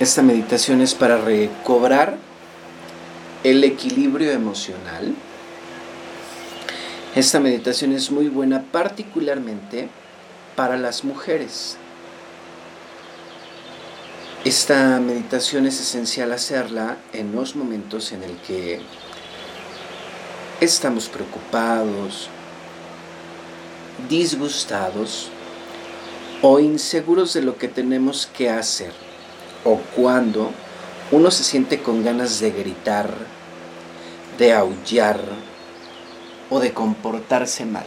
Esta meditación es para recobrar el equilibrio emocional. Esta meditación es muy buena particularmente para las mujeres. Esta meditación es esencial hacerla en los momentos en el que estamos preocupados, disgustados o inseguros de lo que tenemos que hacer o cuando uno se siente con ganas de gritar, de aullar o de comportarse mal.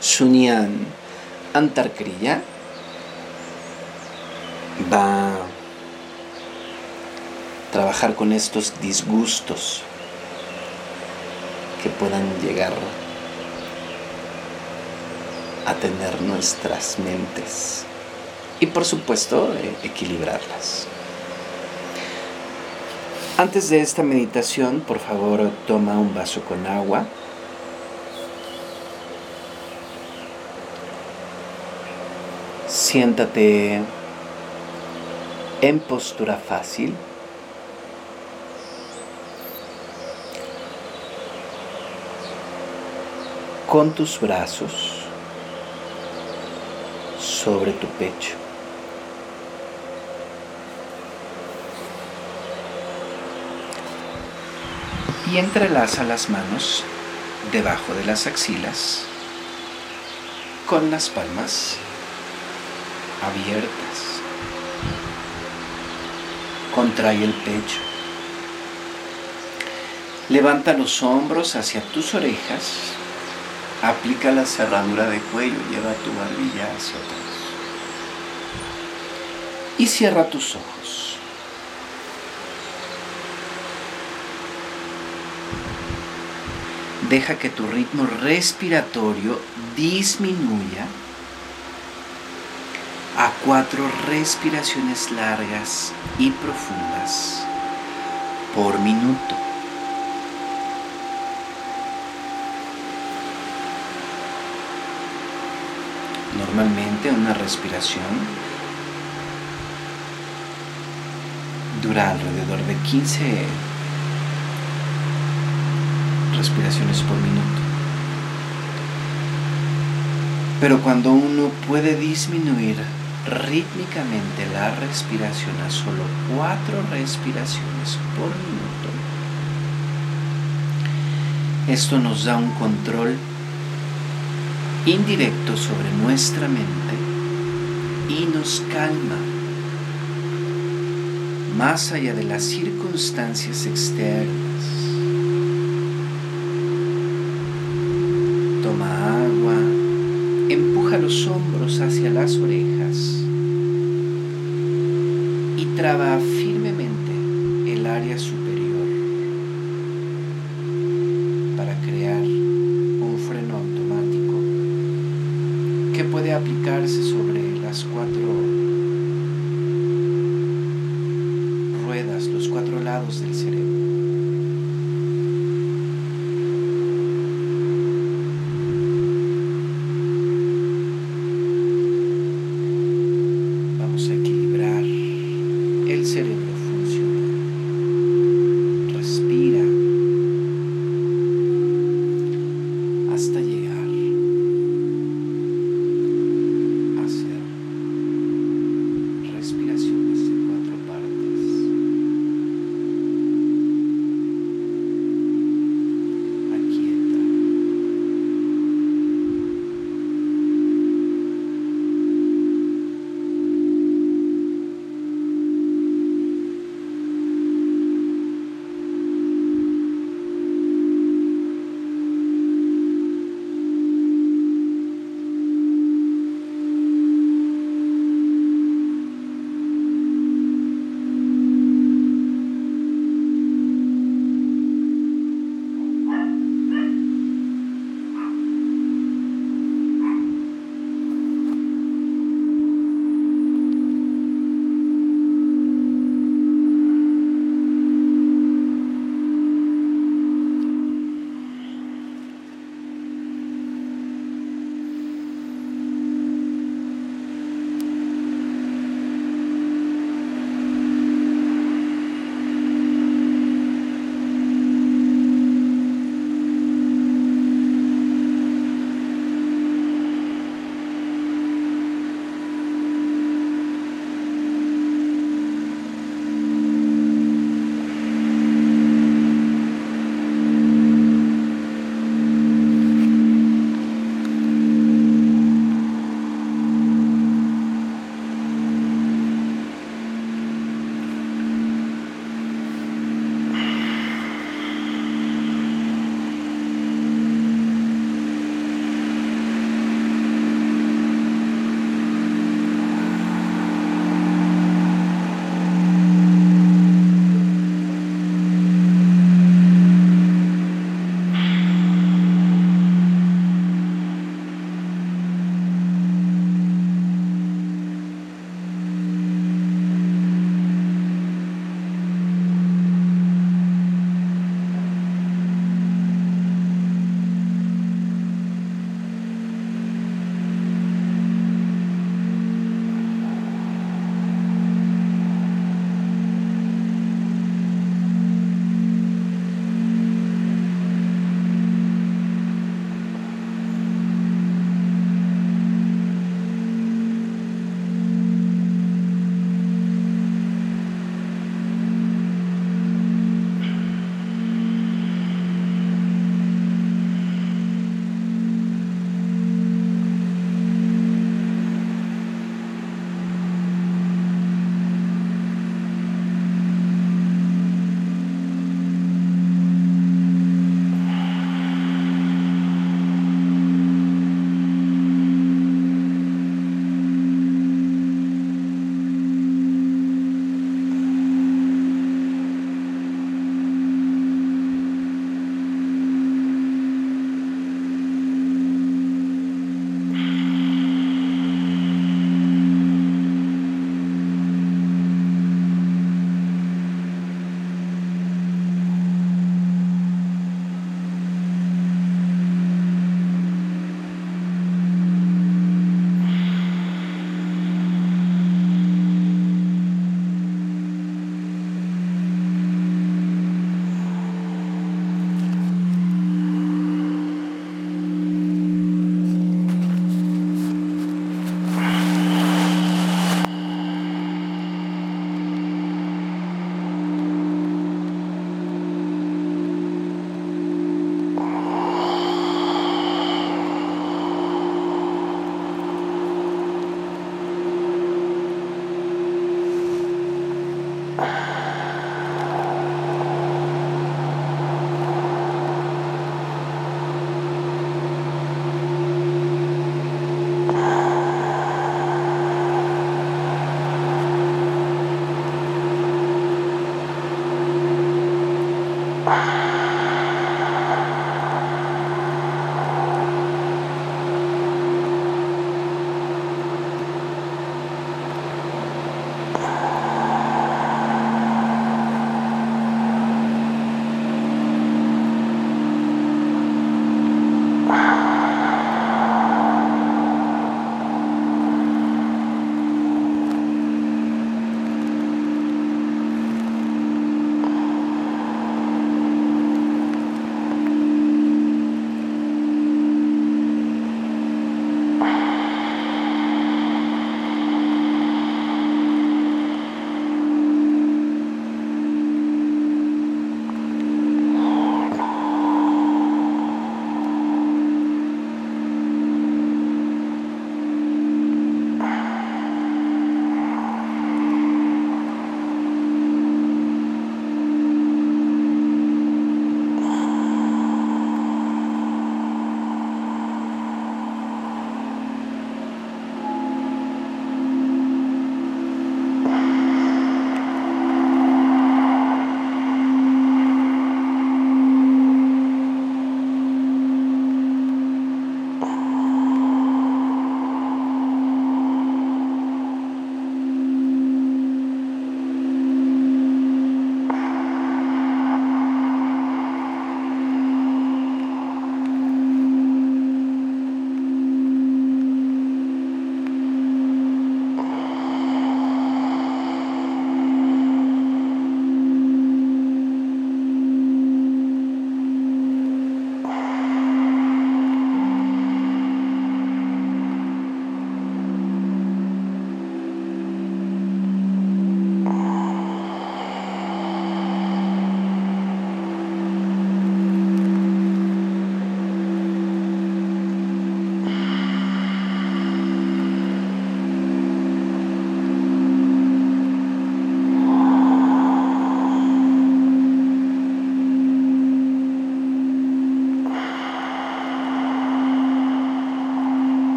Sunyan Antarkriya va a trabajar con estos disgustos que puedan llegar a tener nuestras mentes y por supuesto eh, equilibrarlas. Antes de esta meditación, por favor, toma un vaso con agua. Siéntate en postura fácil. Con tus brazos sobre tu pecho. Y entrelaza las manos debajo de las axilas con las palmas abiertas. Contrae el pecho. Levanta los hombros hacia tus orejas. Aplica la cerradura de cuello. Lleva tu barbilla hacia atrás y cierra tus ojos. Deja que tu ritmo respiratorio disminuya a cuatro respiraciones largas y profundas por minuto. Normalmente una respiración dura alrededor de 15 respiraciones por minuto. Pero cuando uno puede disminuir rítmicamente la respiración a solo cuatro respiraciones por minuto, esto nos da un control indirecto sobre nuestra mente y nos calma más allá de las circunstancias externas. Hombros hacia las orejas y traba firmemente el área superior para crear un freno automático que puede aplicarse sobre las cuatro los cuatro lados del cerebro.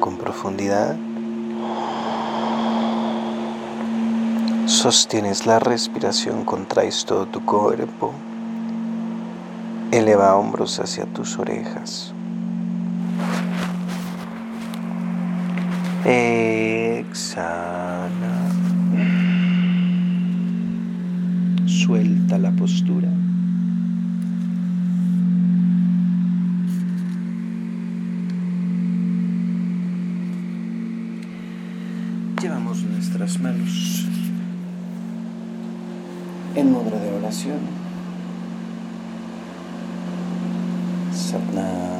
Con profundidad. Sostienes la respiración, contraes todo tu cuerpo. Eleva hombros hacia tus orejas. Exhala. Suelta la postura. Nuestras manos en mudra de oración. Satnam.